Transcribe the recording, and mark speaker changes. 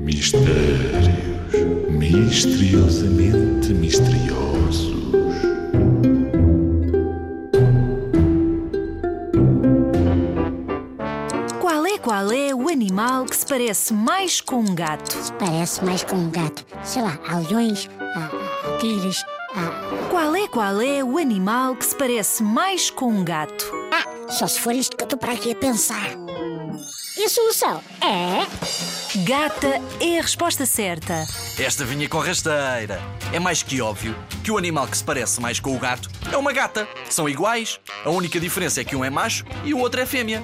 Speaker 1: Mistérios misteriosamente misteriosos.
Speaker 2: Qual é, qual é o animal que se parece mais com um gato?
Speaker 3: Parece mais com um gato. Sei lá, há leões, há, há tigres, há.
Speaker 2: Qual é, qual é o animal que se parece mais com um gato?
Speaker 3: Ah, só se for isto que eu estou para aqui a pensar. E a solução é.
Speaker 2: Gata é a resposta certa.
Speaker 4: Esta vinha com rasteira. É mais que óbvio que o animal que se parece mais com o gato é uma gata. São iguais. A única diferença é que um é macho e o outro é fêmea.